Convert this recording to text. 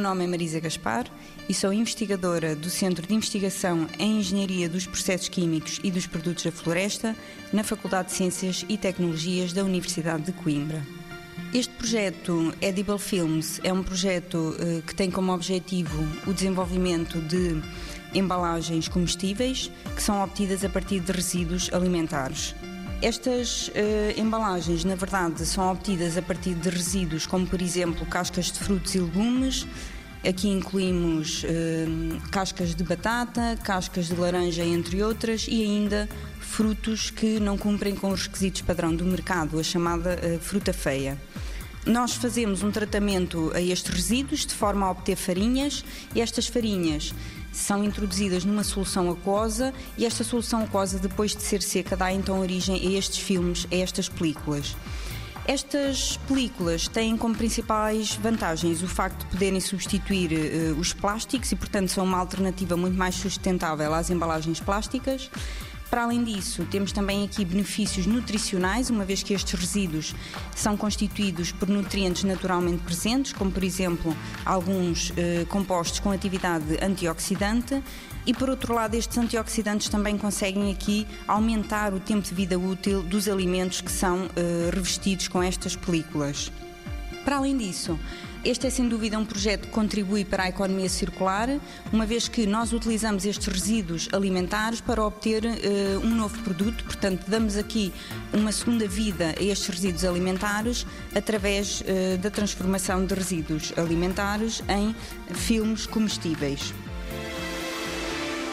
nome é Marisa Gaspar e sou investigadora do Centro de Investigação em Engenharia dos Processos Químicos e dos Produtos da Floresta na Faculdade de Ciências e Tecnologias da Universidade de Coimbra. Este projeto Edible Films é um projeto eh, que tem como objetivo o desenvolvimento de embalagens comestíveis que são obtidas a partir de resíduos alimentares. Estas uh, embalagens, na verdade, são obtidas a partir de resíduos como, por exemplo, cascas de frutos e legumes. Aqui incluímos uh, cascas de batata, cascas de laranja, entre outras, e ainda frutos que não cumprem com os requisitos padrão do mercado, a chamada uh, fruta feia. Nós fazemos um tratamento a estes resíduos de forma a obter farinhas e estas farinhas são introduzidas numa solução aquosa e esta solução aquosa, depois de ser seca, dá então origem a estes filmes, a estas películas. Estas películas têm como principais vantagens o facto de poderem substituir uh, os plásticos e, portanto, são uma alternativa muito mais sustentável às embalagens plásticas. Para além disso, temos também aqui benefícios nutricionais, uma vez que estes resíduos são constituídos por nutrientes naturalmente presentes, como por exemplo alguns eh, compostos com atividade antioxidante. E por outro lado, estes antioxidantes também conseguem aqui aumentar o tempo de vida útil dos alimentos que são eh, revestidos com estas películas. Para além disso, este é sem dúvida um projeto que contribui para a economia circular, uma vez que nós utilizamos estes resíduos alimentares para obter uh, um novo produto, portanto, damos aqui uma segunda vida a estes resíduos alimentares através uh, da transformação de resíduos alimentares em filmes comestíveis.